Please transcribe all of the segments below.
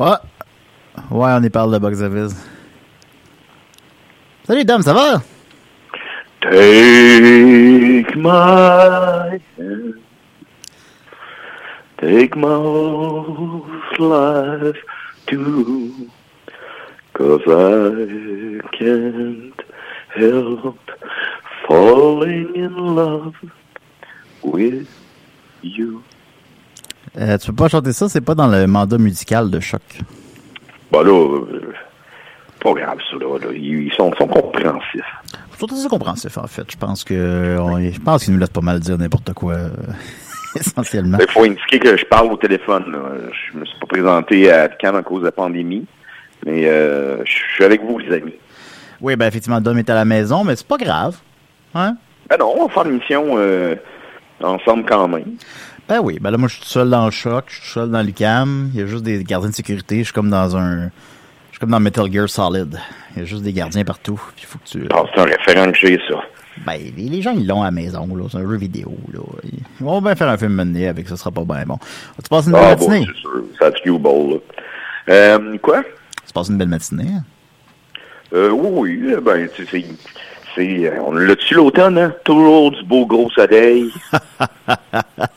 Ouais. Ouais, on y parle de box office. Salut Dom, ça va? Take my hand. Take my whole life too. Cause I can't help falling in love with you. Euh, tu peux pas chanter ça, c'est pas dans le mandat musical de choc. Bah là, euh, pas grave ça, là. là. Ils ils sont, sont compréhensifs. Je suis assez compréhensif, en fait. Je pense que on- je pense qu'ils nous laissent pas mal dire n'importe quoi, euh, essentiellement. Il faut indiquer que je parle au téléphone. Là. Je me suis pas présenté à Cannes à cause de la pandémie. Mais euh, je suis avec vous, les amis. Oui, ben effectivement, Dom est à la maison, mais c'est pas grave. Hein? Ben non, on va faire l'émission euh, ensemble quand même. Ben oui, ben là, moi, je suis tout seul dans le choc, je suis tout seul dans l'UCAM. Il y a juste des gardiens de sécurité. Je suis comme dans un. Je suis comme dans Metal Gear Solid. Il y a juste des gardiens partout. Il faut que tu. Ah, c'est un référent que j'ai, ça. Ben, les, gens, ils l'ont à la maison, là. C'est un jeu vidéo, là. Ils vont bien faire un film mené avec, ça sera pas bien bon. Tu passes une belle Ah, bon, matinée? c'est sûr. Ça là. Euh, quoi? Tu passes une belle matinée? Euh, oui, oui, ben, tu sais, c'est- c'est, euh, on l'a-tu l'automne, hein? Toujours du beau gros soleil.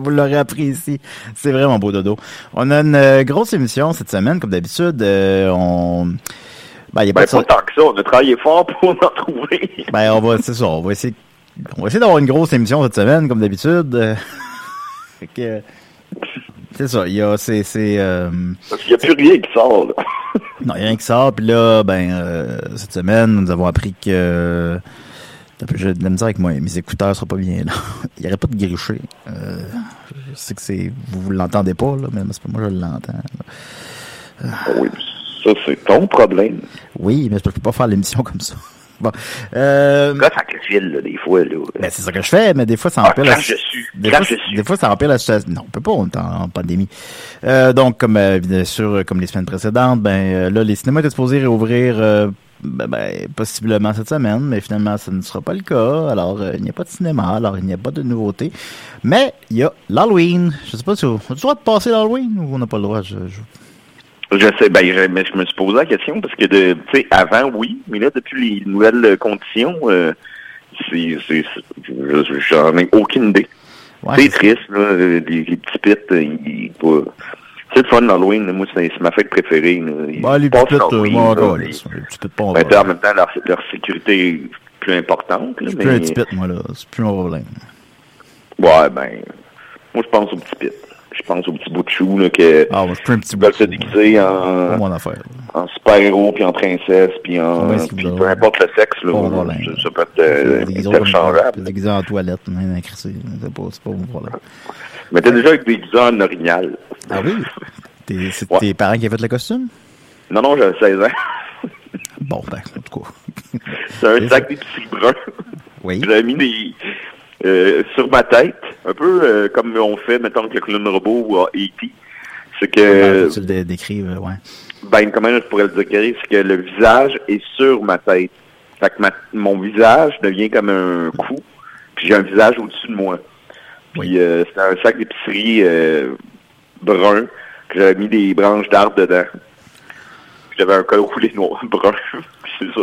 Vous l'aurez appris ici. C'est vraiment beau dodo. On a une euh, grosse émission cette semaine, comme d'habitude. Euh, on... Ben, il y a pas Ben, de pas tant que ça. On a travaillé fort pour en trouver. Ben, on va, c'est ça, on va essayer, on va essayer d'avoir une grosse émission cette semaine, comme d'habitude. Euh, que, c'est ça, il y a, c'est, c'est, euh, Parce qu'il n'y a plus rien qui sort, là. non, il y a rien qui sort, puis là, ben, euh, cette semaine, nous avons appris que, j'ai de la misère avec moi, mes écouteurs seront pas bien, là. Il n'y aurait pas de gricher. Euh, je sais que c'est, vous, vous l'entendez pas, là, mais c'est pas moi, je l'entends. là. Oui, ça, c'est ton problème. Oui, mais je peux pas faire l'émission comme ça. Bon. Euh, Gosse avec le fil, là, des fois, là? ben, c'est ça que je fais, mais des fois, ça Ah, empire la crache dessus. Des fois, des ça empire la situation. Non, on peut pas, on est en, en pandémie. Euh, donc, comme euh, bien sûr, comme les semaines précédentes, ben là, les cinémas étaient supposés réouvrir ben, ben, possiblement cette semaine, mais finalement, ça ne sera pas le cas. Alors, euh, il n'y a pas de cinéma, alors il n'y a pas de nouveauté. Mais il y a l'Halloween. Je sais pas si on a le droit de passer l'Halloween ou on n'a pas le droit. Je, je- Je sais, ben, je, mais je me suis posé la question parce que, tu sais, avant, oui, mais là, depuis les nouvelles conditions, euh, j'en ai aucune idée. Ouais, c'est triste, là, les, les petits pits, euh, ils, c'est le fun d'Halloween, là. moi, c'est, ma fête préférée. Là. Ils Ben, les petites, euh, l'Halloween, bon, là, t'sais, en même temps, leur, leur sécurité est plus importante. Là, Je suis mais, plus un petit pit, moi, là. C'est plus un problème. Ouais, ben, moi, je pense aux petits pits. Je pense aux petits bouts de chou, là, que, Ah, moi, je suis un petit se bout de- déguiser Pas en, mon affaire. en super-héros, puis en princesse, puis en... Ouais, c'est puis peu importe le sexe, là, Pas mon problème. ça, ça peut être euh, au- interchangeable. déguisé en toilette, crisser. C'est pas, c'est pas mon problème. Mais t'es déjà avec des déguisé en orignal. Ah oui? T'es- C'est Ouais. tes parents qui ont fait le costume? Non, non, j'avais 16 ans. Bon, ben, en tout cas. C'est un C'est sac d'épicerie brun. Oui. J'avais mis des... euh, sur ma tête, un peu euh, comme on fait, mettons, avec le clown robot ou à E.T. C'est que... Ah, tu le dé- décrives, ouais. Ben, comment je pourrais le décrire? C'est que le visage est sur ma tête. Fait que ma- mon visage devient comme un cou, puis j'ai un visage au-dessus de moi. Puis Oui. euh, c'était un sac d'épicerie euh, brun, que j'avais mis des branches d'arbres dedans. J'avais un col roulé noir, brun. C'est ça.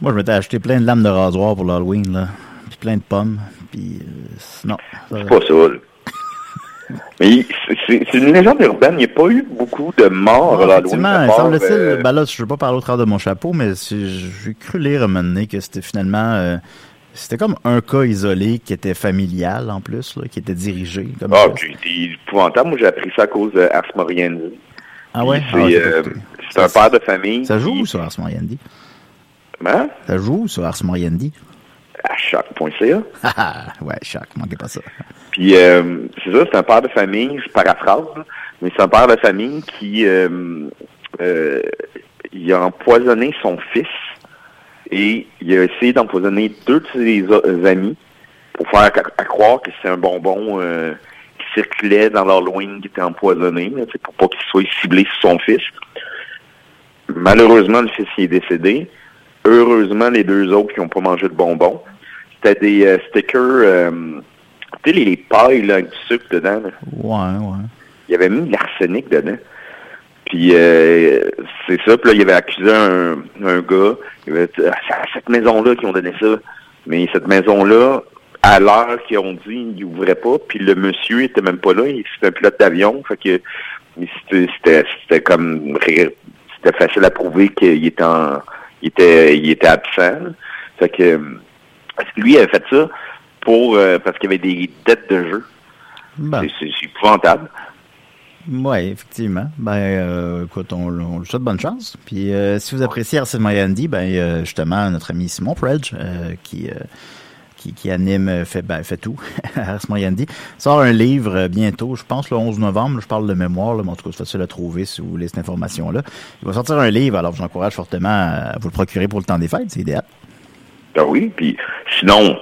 Moi, je m'étais acheté plein de lames de rasoir pour l'Halloween, là. Puis plein de pommes. Puis, euh, non. ça- C'est pas ça, là. Mais c'est- une légende urbaine. Il n'y a pas eu beaucoup de morts Ouais, à l'Halloween. effectivement, il semble-t-il, euh, ben là, je ne veux pas parler au travers de mon chapeau, mais j'ai cru lire à un moment donné que c'était finalement, euh, c'était comme un cas isolé qui était familial en plus, là, qui était dirigé. Comme Ah, ok, c'est épouvantable. Moi, j'ai appris ça à cause de Ars Moriendi. Ah ouais? C'est Ah, j'ai pas euh, c'est un père de famille. Ça joue sur Ars Moriendi? Hein? Ça joue où sur Ars Moriendi? À choc.ca. Ah, ouais, choc, manquez pas ça. Puis, euh, c'est ça, c'est un père de famille, je paraphrase, mais c'est un père de famille qui euh, euh, il a empoisonné son fils et il a essayé d'empoisonner deux de ses o- amis pour faire à, à croire que c'est un bonbon euh, qui circulait dans l'Halloween qui était empoisonné, là, pour pas qu'il soit ciblé sur son fils. Malheureusement, le fils il est décédé. Heureusement, les deux autres qui n'ont pas mangé de bonbons. C'était des euh, stickers, euh, tu sais, les, les pailles là, avec du sucre dedans. là. Ouais, ouais. Il avait mis de l'arsenic dedans. Puis euh, c'est ça. Puis là, il avait accusé un, un gars. Il avait dit, Ah, c'est à cette maison-là qu'ils ont donné ça. Mais cette maison-là, à l'heure qu'ils ont dit, il ouvrait pas. Puis le monsieur était même pas là. Il c'était un pilote d'avion. Fait que c'était c'était comme c'était facile à prouver qu'il était en il était il était absent. Fait que lui il avait fait ça pour euh, parce qu'il avait des dettes de jeu. Ben, c'est épouvantable. Ouais, effectivement. Ben, euh, écoute, on, on lui souhaite bonne chance. Puis, euh, si vous appréciez Arsène Moriendi, ben, euh, justement, notre ami Simon Predge, qui, qui, anime, fait, ben, fait tout, Ars Moriendi, sort un livre bientôt, je pense le 11 novembre, je parle de mémoire, mais en tout cas, c'est facile à trouver si vous voulez cette information-là. Il va sortir un livre, alors je vous encourage fortement à vous le procurer pour le temps des fêtes, c'est idéal. Ben oui, puis sinon,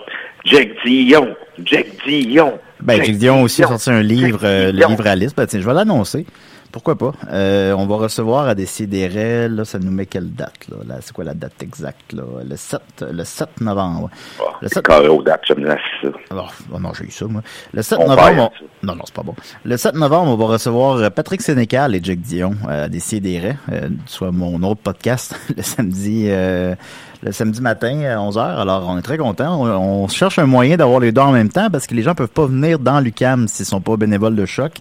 Jack Dion, Jack Dion. Ben, Dion aussi a sorti un livre, euh, le livre Alice. Ben, tiens, je vais l'annoncer. Pourquoi pas? Euh, on va recevoir à Décideret, là, ça nous met quelle date, là? là c'est quoi la date exacte, là? Le 7, le 7 novembre. Ah, Le c'est 7 carré aux dates, j'aime ça. Alors, oh non, j'ai eu ça, moi. Le 7 On novembre, on- non, non, c'est pas bon. Le 7 novembre, on va recevoir euh, Patrick Sénécal et Jack Dion euh, à Décideret, euh, soit mon autre podcast, le samedi, euh, le samedi matin à 11h. Alors, on est très contents. On, on cherche un moyen d'avoir les deux en même temps parce que les gens peuvent pas venir dans l'UCAM s'ils sont pas bénévoles de choc.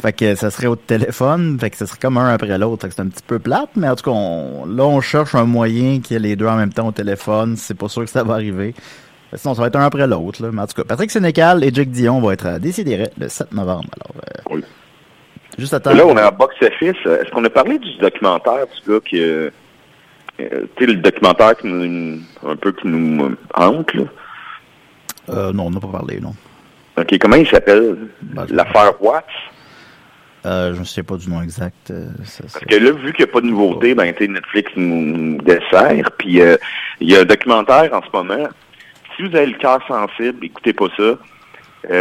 Fait que ça serait au téléphone, fait que ça serait comme un après l'autre. Fait que c'est un petit peu plate, mais en tout cas, on- là, on cherche un moyen qu'il y ait les deux en même temps au téléphone. C'est pas sûr que ça va arriver. Sinon, ça va être un après l'autre. là. Mais en tout cas, Patrick Sénécal et Jake Dion vont être à Décideret le 7 novembre. Alors, euh, Oui. juste à temps. Là, on est en box-office. Est-ce qu'on a parlé du documentaire du gars qui... euh, euh, tu sais, le documentaire qui nous, un peu qui nous euh, hante, là? Euh, non, on n'a pas parlé, non. OK, comment il s'appelle? Ben, L'affaire Watts? Euh, je ne sais pas du nom exact. euh, ça- Parce que là, vu qu'il n'y a pas de nouveauté, ben, Netflix nous, dessert. Puis, euh, il y a un documentaire en ce moment. Si vous avez le cœur sensible, écoutez pas ça.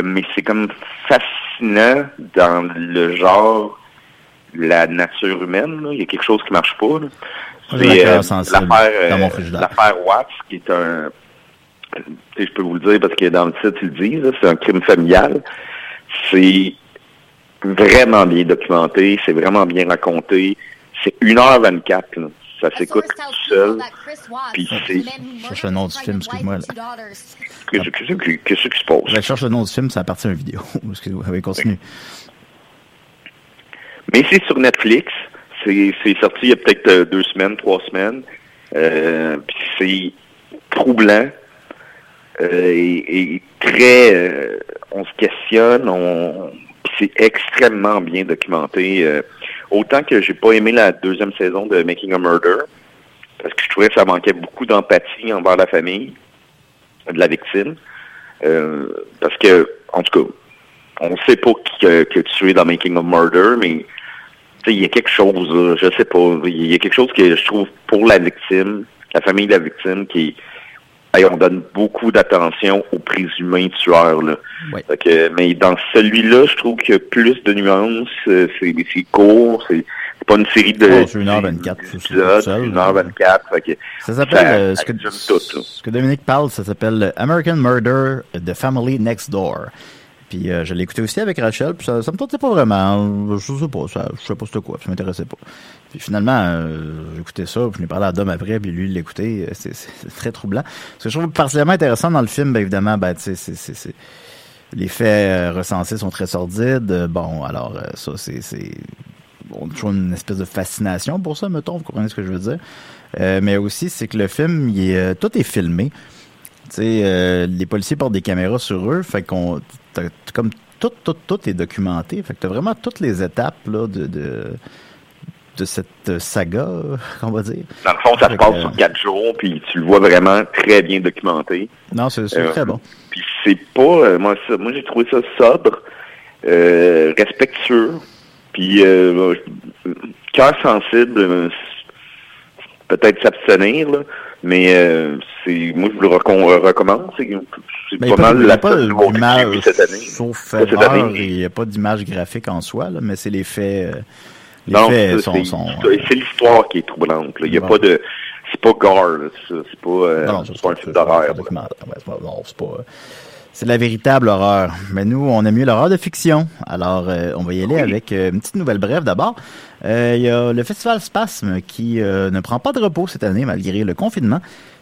Mais c'est comme fascinant dans le genre la nature humaine. là. Il y a quelque chose qui marche pas. C'est l'affaire Watts, qui est un... Je peux vous le dire parce que dans le titre, ils le disent, c'est un crime familial. C'est vraiment bien documenté, c'est vraiment bien raconté. C'est 1h24, là. ça s'écoute tout seul. Puis c'est... Je cherche le nom du film, excuse-moi. Qu'est-ce que- qu'est-ce qu'est-ce qui se passe? Je cherche le nom du film, ça appartient à une vidéo. Excusez-moi, continue. Mais c'est sur Netflix. C'est sorti il y a peut-être euh, deux semaines, trois semaines. Euh, puis c'est troublant euh, et, et très... euh, on se questionne. On, c'est extrêmement bien documenté. euh, autant que j'ai pas aimé la deuxième saison de Making a Murder, parce que je trouvais que ça manquait beaucoup d'empathie envers la famille de la victime. Euh, parce que, en tout cas, on sait pas que, que tu es dans Making of Murder, mais il y a quelque chose, je sais pas, il y a quelque chose que je trouve pour la victime, la famille de la victime, qui hey, on donne beaucoup d'attention au présumé tueur. Là. Ouais. Fait que, mais dans celui-là, je trouve qu'il y a plus de nuances, euh, c'est c'est court, c'est c'est pas une série de Oh, c'est 1h24, c'est épisodes, seul, c'est 1h24, fait que Ça s'appelle, euh, ce, que, tout, ce que Dominique parle, ça s'appelle American Murder, The Family Next Door. Puis euh, je l'ai écouté aussi avec Rachel, puis ça, ça me tentait pas vraiment. Je sais pas, ça, je sais pas c'était quoi, ça m'intéressait pas. Finalement, euh, écouté ça, puis je ai parlé à Dom après, puis lui il l'écoutait, euh, c'est très troublant. Ce que je trouve particulièrement intéressant dans le film, ben évidemment, ben c'est- les faits euh, recensés sont très sordides. Euh, Bon, alors ça, c'est on toujours une espèce de fascination pour ça, mettons, vous comprenez ce que je veux dire. Mais aussi, c'est que le film, tout est filmé. Les policiers portent des caméras sur eux, fait qu'on, comme tout, tout, tout est documenté. Fait que t'as vraiment toutes les étapes là de, de cette saga, on va dire. dans le fond, ça se passe sur quatre jours, puis tu le vois vraiment très bien documenté. Non, c'est Euh, très bon. Puis c'est pas, euh, moi, moi j'ai trouvé ça sobre, euh, respectueux, puis euh, cœur sensible, peut-être s'abstenir, là, mais euh, c'est, moi je vous le recom- recommande, c'est, pas mal la pas cette année. sauf cette année. il n'y a pas d'image graphique en soi, là, mais c'est euh, faits c'est, l'histoire qui est troublante. là. Il y a pas de, c'est pas gore, c'est pas, euh, Non, c'est pas un film d'horreur. c'est pas- c'est de la véritable horreur. Mais nous, on aime mieux l'horreur de fiction. Alors, euh, on va y aller avec euh, une petite nouvelle brève d'abord. Il y a le Festival Spasme qui ne prend pas de repos cette année malgré le confinement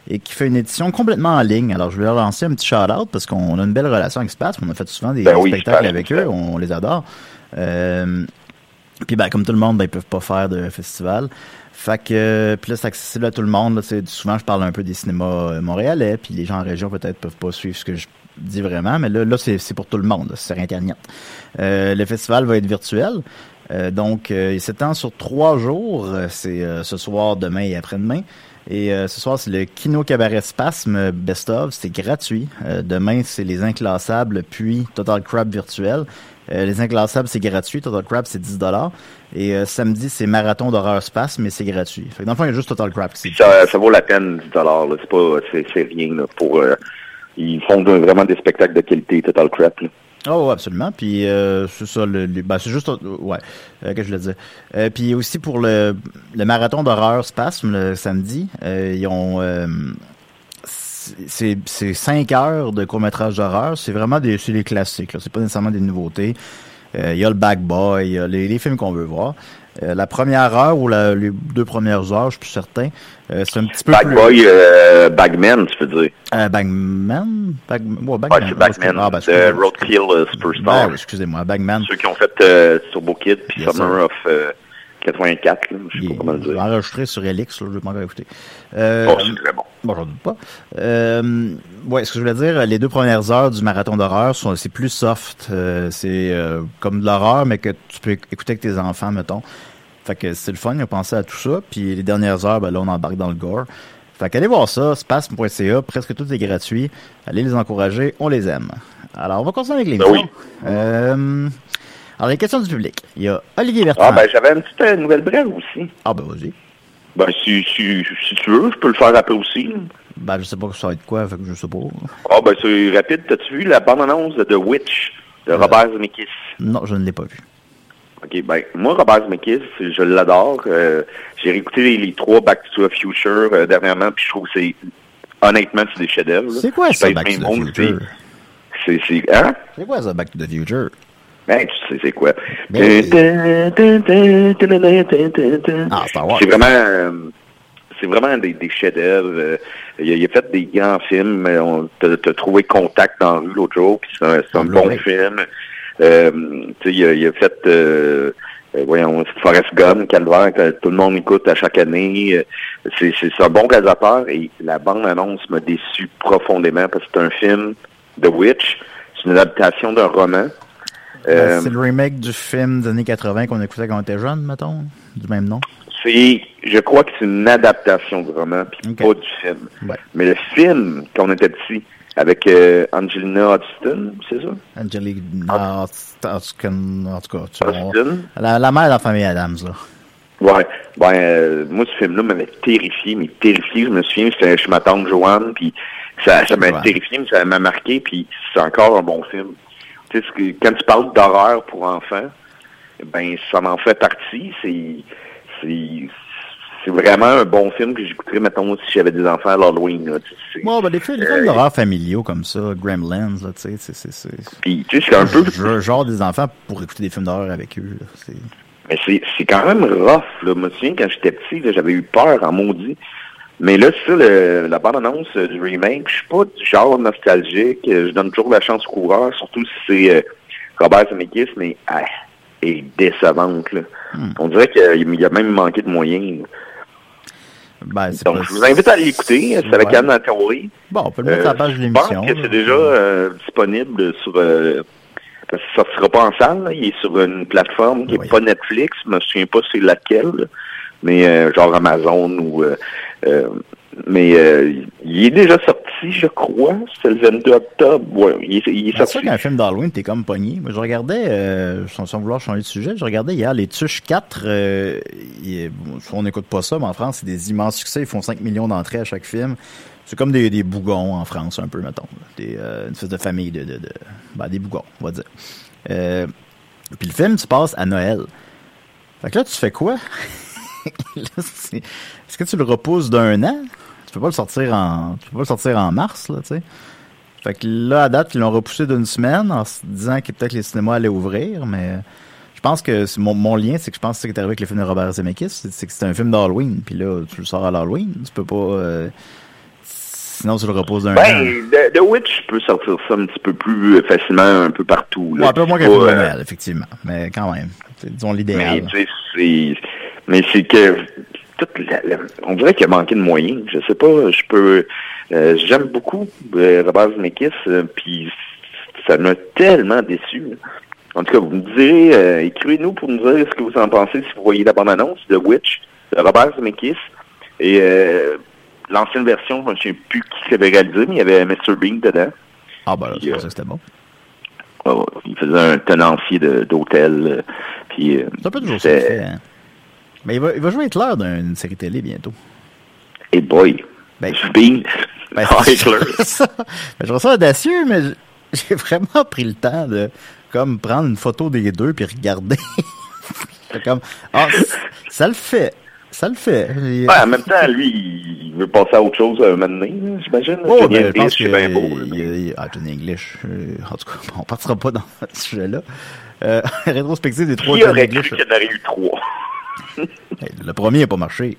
et qui fait une édition complètement en ligne. Alors, je vais leur lancer un petit shout-out parce qu'on a une belle relation avec Spasme. On a fait souvent des Ben oui, spectacles avec eux. On les adore. Euh, puis ben, comme tout le monde, ben, ils peuvent pas faire de festival. Fait que, euh, c'est accessible à tout le monde. Là, souvent, je parle un peu des cinémas euh, montréalais, puis les gens en région peut-être peuvent pas suivre ce que je dis vraiment, mais là, là c'est pour tout le monde, c'est sur Internet. Euh, le festival va être virtuel. Euh, donc, euh, il s'étend sur trois jours. Euh, C'est ce soir, demain et après-demain. Et ce soir, c'est le Kino Cabaret Spasme Best of. C'est gratuit. Demain, c'est les Inclassables, puis Total Crab virtuel. Euh, les Inclassables, c'est gratuit. Total Crab, c'est 10 Et euh, samedi, c'est Marathon d'horreur Spasme, mais c'est gratuit. Fait que dans le fond, il y a juste Total Puis ça, ça vaut la peine 10 dollars. C'est pas, c'est, rien là, pour. euh, ils font de- vraiment des spectacles de qualité, Total Crap. Là. Oh, absolument. Puis euh, c'est ça, le, le- ben, c'est juste, ouais, euh, que je voulais dire? Euh, puis aussi pour le, le marathon d'horreur Spasme le samedi, ils ont, c'est c'est cinq heures de court métrage d'horreur. C'est vraiment des, c'est des classiques. C'est pas nécessairement des nouveautés. Euh, Il y a le Bag Boy, y a les, les films qu'on veut voir. Euh, la première heure ou la, les deux premières heures, je suis plus certain. euh, c'est un petit peu plus. Boy, Bagman, tu peux dire? Bagman, Bag, ouais, Ouais, Bagman. c'est Bagman, Ah, ben, Roadkill Superstar. Ben, excusez-moi, Bagman. Ceux qui ont fait Turbo Kid puis Yes, Summer of 84, là, je sais pas comment le dire. enregistré sur Elix, là, je vais pas encore écouter. Euh, Oh, c'est très bon. bon, j'en doute pas. Euh, ouais, ce que je voulais dire, les deux premières heures du marathon d'horreur sont c'est plus soft. euh, c'est euh, comme de l'horreur, mais que tu peux écouter avec tes enfants, mettons. Fait que c'est le fun, ils ont pensé à tout ça. Puis les dernières heures, ben là, on embarque dans le gore. Fait qu'allez voir ça, spasme.ca, presque tout est gratuit. Allez les encourager, on les aime. Alors, on va continuer avec les Ben oui. Euh, alors, les questions du public. Il y a Olivier Bertrand. Ah, ben, j'avais une petite euh, nouvelle brève aussi. Ah, ben vas-y. Ben, si, si, si tu veux, je peux le faire après aussi. Ben, je sais pas que ça va être quoi, fait que je sais pas. Ah, ben, c'est rapide. T'as-tu vu la bande-annonce de The Witch de Euh. Robert Zemeckis? Non, je ne l'ai pas vu. OK, ben, moi, Robert Zemeckis, je l'adore. Euh, j'ai réécouté les, les trois Back to the Future euh, dernièrement, puis je trouve que c'est, honnêtement, c'est des chefs-d'œuvre. C'est quoi Je ça, Back to the Future? C'est, c'est, hein? C'est quoi ça, Back to the Future? Ben, tu sais, c'est quoi? Ben Ah, Ah. C'est vraiment, euh, c'est vraiment des, des chefs-d'œuvre. Euh, il, a, il a fait des grands films. mais On t'a t'as trouvé Contact dans la rue l'autre jour, puis c'est un, c'est un En bon film. Euh, tu sais, il a, il a fait, euh, euh, voyons, Forrest Gump, Calvaire, que tout le monde écoute à chaque année. C'est, c'est c'est un bon réalisateur et la bande-annonce m'a déçu profondément parce que c'est un film, The Witch. C'est une adaptation d'un roman. Euh, Ben, c'est le remake du film des années 80 qu'on écoutait quand on était jeune, mettons, du même nom. C'est, je crois que c'est une adaptation du roman, puis pas du film. Ouais. Mais le film, quand on était petit, avec euh, Angelina Hudson, c'est ça? Angelique, en, en tout cas, tu la, la mère de la famille Adams, là. Ouais. Ben, euh, moi, ce film-là m'avait terrifié, mais terrifié. Je me souviens, c'était chez ma tante Joanne, puis ça, ça m'a terrifié, mais ça m'a marqué, puis c'est encore un bon film. Tu sais, ce que- quand tu parles d'horreur pour enfants, ben, ça m'en fait partie. C'est, c'est, c'est vraiment un bon film que j'écouterais, mettons, si j'avais des enfants à l'Halloween, là. Tu sais, Ouais, ben, les films, films d'horreur familiaux comme ça, Gremlins, là, tu sais, c'est, Puis, tu sais, c'est un peu... je- genre des enfants pour écouter des films d'horreur avec eux, là. Mais c'est, c'est quand même rough, là. Moi, je me souviens, quand j'étais petit, j'avais eu peur en maudit. Mais là, c'est ça, le- la bande-annonce euh, du remake, je suis pas du genre nostalgique. Euh, Je donne toujours la chance au coureur, surtout si c'est euh, Robert Zemeckis, mais ah, est décevante, là. On dirait qu'il y a même manqué de moyens. ben, Donc, pas- je vous invite à aller l'écouter. C'est avec Ouais. Anne Théorie. Bon, on peut le mettre à la page de Euh, je pense l'émission. que c'est déjà euh, disponible sur... Euh, parce que ça sortira pas en salle. là. Il est sur une plateforme qui Oui. est pas Netflix. Je me souviens pas c'est laquelle. là. Mais euh, genre Amazon ou... euh, mais euh, il est déjà sorti, je crois. C'est le 22 octobre. Ouais, il est, est C'est sûr sorti. qu'un film d'Halloween, t'es comme pogné. Moi, je regardais, euh, sans, sans vouloir changer de sujet, je regardais hier les Tuches 4. Euh, il- on n'écoute pas ça, mais en France, c'est des immenses succès. Ils font 5 millions d'entrées à chaque film. C'est comme des, des bougons en France, un peu, mettons. Des, une espèce de famille de... de, de ben, des bougons, on va dire. Puis le film se passe à Noël. Fait que là, tu fais quoi? Est-ce que tu le repousses d'un an? Tu peux pas le sortir en, tu peux pas le sortir en mars, là, tu sais. Fait que là, à date, ils l'ont repoussé d'une semaine en se disant que peut-être les cinémas allaient ouvrir, mais je pense que mon, mon lien, c'est que je pense que c'est ce qui est arrivé avec le film de Robert Zemeckis, c'est que c'est un film d'Halloween, puis là, tu le sors à l'Halloween, tu peux pas... euh, sinon, tu le reposes d'un an. Ben, The, The Witch peut sortir ça un petit peu plus facilement un peu partout. Ouais, Là. un peu moins qu'un film de Noël, effectivement, mais quand même, c'est, disons Mais l'idéal. tu sais, c'est, mais c'est que toute la- la- on dirait qu'il a manqué de moyens. Je sais pas, je peux, euh, j'aime beaucoup euh, Robert Zemeckis, euh, puis ça m'a tellement déçu. là. En tout cas, vous me direz, euh, écrivez-nous pour nous dire ce que vous en pensez si vous voyez la bande-annonce de Witch de Robert Zemeckis et euh, l'ancienne version, je ne sais plus qui l'avait réalisé, mais il y avait Mr. Bean dedans. Ah ben là, ça que c'était bon. Oh, il faisait un tenancier d'hôtel. puis euh, C'est un peu toujours Mais il va, il va jouer Hitler dans une série télé bientôt. Hey boy, Ben. Bean, Ben, Ah, Hitler. Ben, je trouve ça audacieux, mais j'ai vraiment pris le temps de comme prendre une photo des deux puis regarder. Comme ah ça le fait, ça le fait. Ouais, en même temps, lui, il veut passer à autre chose un moment donné, j'imagine. Oh, ben, je pense que c'est bien beau. il- il- ah, Johnny English. euh, en tout cas, on partira pas dans ce sujet-là. Euh, rétrospective des trois Qui Johnny aurait cru qu'il y en aurait eu trois? Hey, Le premier n'a pas marché.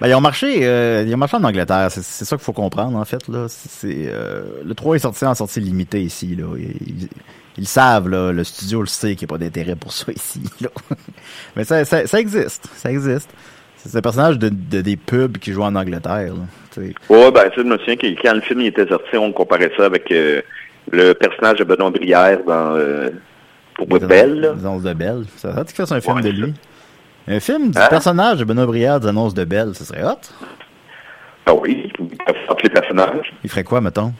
Ben, ils ont marché, euh, ils ont marché en Angleterre. C'est, ça qu'il faut comprendre, en fait, là. C'est, euh, le 3 est sorti en sortie limitée ici, là. Ils, ils- savent, là. Le studio le sait qu'il n'y a pas d'intérêt pour ça ici, là. Mais ça, ça, ça existe. Ça existe. C'est un personnage de, de- des pubs qui jouent en Angleterre. Tu sais. Ouais, ben, tu je me souviens que quand le film il était sorti, on comparait ça avec euh, le personnage de Benoît Brière dans Pour Belle. Les de Belle. Ça qu'il fasse un film Ouais, de lui. Un film du Hein? personnage de Benoît Brière des annonces de Belle, ça serait hot. Ah oui, les personnages. Il ferait quoi, mettons?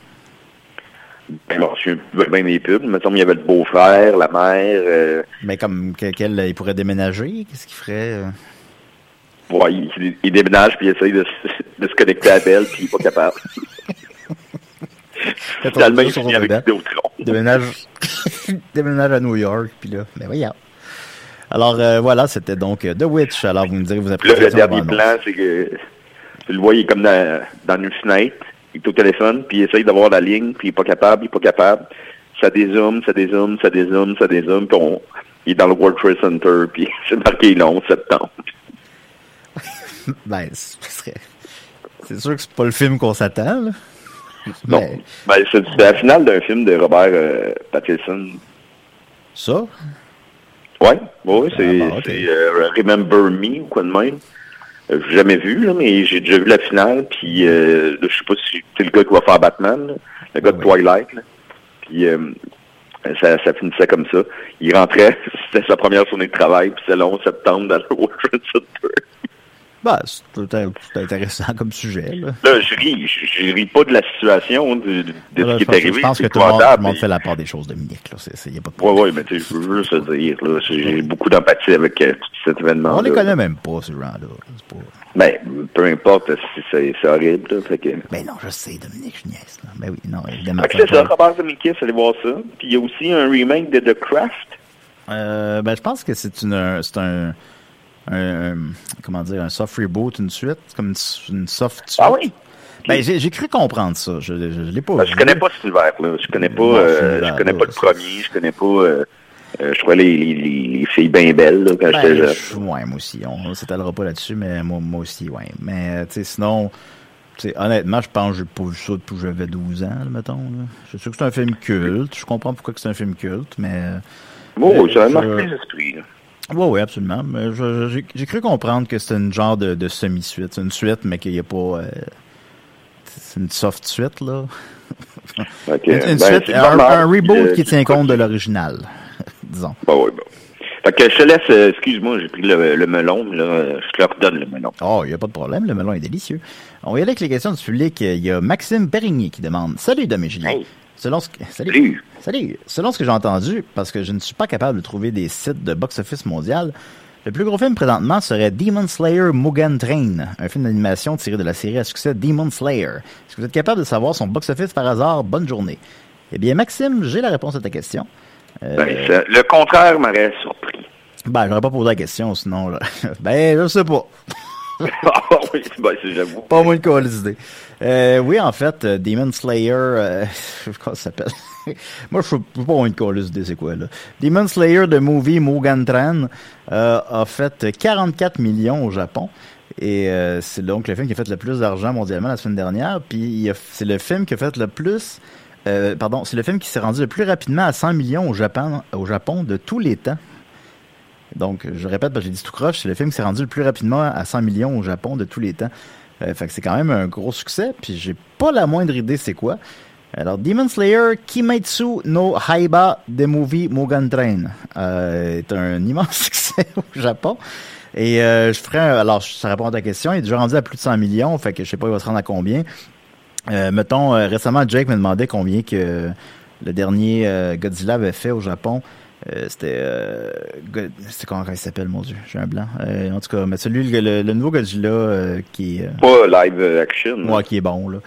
Ben, suis bien des pubs. Mettons, il y avait le beau-frère, la mère. Euh, Mais comme que- quel, il pourrait déménager, qu'est-ce qu'il ferait? euh? ouais, il, il déménage puis il essaye de, se- de se connecter à Belle puis il est pas capable. Finalement, il finit avec déménage, déménage à New York, puis là, ben voyons. Alors euh, voilà, c'était donc euh, The Witch. Alors vous me direz, vous appréciez le ça, dernier plan, c'est que tu le vois, il est comme dans, dans une fenêtre, il est au téléphone, puis il essaye d'avoir la ligne, puis il est pas capable, il est pas capable. Ça dézoome, ça dézoome, ça dézoome, ça dézoome, puis on, il est dans le World Trade Center, puis c'est marqué le 11 septembre. Ben. C'est sûr que c'est pas le film qu'on s'attend, là. Non. Mais Ben, c'est c'est la finale d'un film de Robert euh, Pattinson. ça, Ouais, c'est Ah, bon, c'est, euh, Remember Me ou quoi de même. Euh, j'ai jamais vu, là, mais j'ai déjà vu la finale, puis euh, je sais pas si c'est le gars qui va faire Batman, là, le gars de Oui. Twilight. Là. Puis euh, ça, ça finissait comme ça. Il rentrait, c'était sa première journée de travail, puis c'est le 11 septembre dans le World Trade Center. Ben, c'est intéressant comme sujet, là. Là, je ris, je, je ris pas de la situation, de, de Là, ce qui est arrivé. je pense que tout le monde, tout le épouvantable, monde mais- fait la part des choses, Dominique, là. C'est, c'est, y a pas de problème. ouais, mais tu je veux juste te dire, là, j'ai beaucoup d'empathie avec euh, tout cet événement. On les connaît même pas, ces gens-là. Pas... Ben, peu importe, c'est- c'est c'est horrible, là, fait que... Ben non, je sais, Dominique, je niaise, là. Ben oui, non, évidemment. C'est ça, Robert Zemeckis, allez voir ça. Puis il y a aussi un remake de The Craft. Euh, ben, je pense que c'est une, un- c'est un, un, comment dire, un soft reboot, une suite, comme une, une soft suite. Ah oui? Ben, j'ai, cru comprendre ça. Je, je, je l'ai pas Ben, vu. je connais pas cet univers-là. Je connais pas, Non, euh, je connais pas le premier. Je connais pas, euh, euh, je crois les, les, les, les filles bien belles, là, quand Ben, j'étais jeune. je- ouais, moi aussi. On s'étalera pas là-dessus, mais moi, moi aussi, ouais. Mais, euh, tu sais, sinon, honnêtement, je pense que j'ai pas vu ça depuis que j'avais 12 ans, là, mettons. Là. Je sais que c'est un film culte. Je comprends pourquoi que c'est un film culte, mais... euh, Oh, je- ça a marqué les esprits. là. Oui, oui, absolument. J'ai cru comprendre que c'était une genre de, de semi-suite. C'est une suite, mais qu'il n'y a pas. euh, c'est une soft suite, là. Que, Une, une ben, suite, c'est un, reboot euh, qui c'est tient compte de l'original, disons. Bon, oui, bon. Fait que je te laisse, euh, excuse-moi, j'ai pris le, le melon, mais là, je te le redonne, le melon. Oh, il n'y a pas de problème, le melon est délicieux. On va y aller avec les questions du public. Il y a Maxime Périgny qui demande Salut, Dom et Julien. Hey. Selon ce que... Salut. Salut. Salut. Selon ce que j'ai entendu, parce que je ne suis pas capable de trouver des sites de box-office mondial, le plus gros film présentement serait Demon Slayer Mugen Train, un film d'animation tiré de la série à succès Demon Slayer. Est-ce que vous êtes capable de savoir son box-office par hasard? Bonne journée. Eh bien, Maxime, j'ai la réponse à ta question. Euh, Ben, ça- le contraire m'aurait surpris. ben, j'aurais pas posé la question, sinon, là. ben, je sais pas. ah oui, ben, c'est- j'avoue. Pas moins de quoi l'idée. Euh, oui, en fait, euh, Demon Slayer, euh, comment ça s'appelle? Moi, je sais pas moins de quoi l'idée, c'est quoi, là. Demon Slayer de movie Mugen Train euh, a fait 44 millions au Japon. Et euh, c'est donc le film qui a fait le plus d'argent mondialement la semaine dernière. Puis c'est le film qui a fait le plus... euh, pardon, c'est le film qui s'est rendu le plus rapidement à 100 millions au Japon, au Japon de tous les temps. Donc, je répète, parce que j'ai dit tout croche, c'est le film qui s'est rendu le plus rapidement à 100 millions au Japon de tous les temps. Euh, fait que c'est quand même un gros succès, puis j'ai pas la moindre idée c'est quoi. Alors, Demon Slayer Kimetsu no Haiba de Movie Mugen Train euh, est un immense succès au Japon. Et euh, je ferai, un- alors ça répond à ta question, il est déjà rendu à plus de 100 millions, fait que je sais pas il va se rendre à combien. Mettons, récemment Jake me demandait combien que le dernier Godzilla avait fait au Japon. Euh, c'était euh, c'est comment il s'appelle mon dieu j'ai un blanc Euh, en tout cas mais celui le, le- nouveau Godzilla euh, qui est Pas live action. hein. Ouais, qui est bon, là.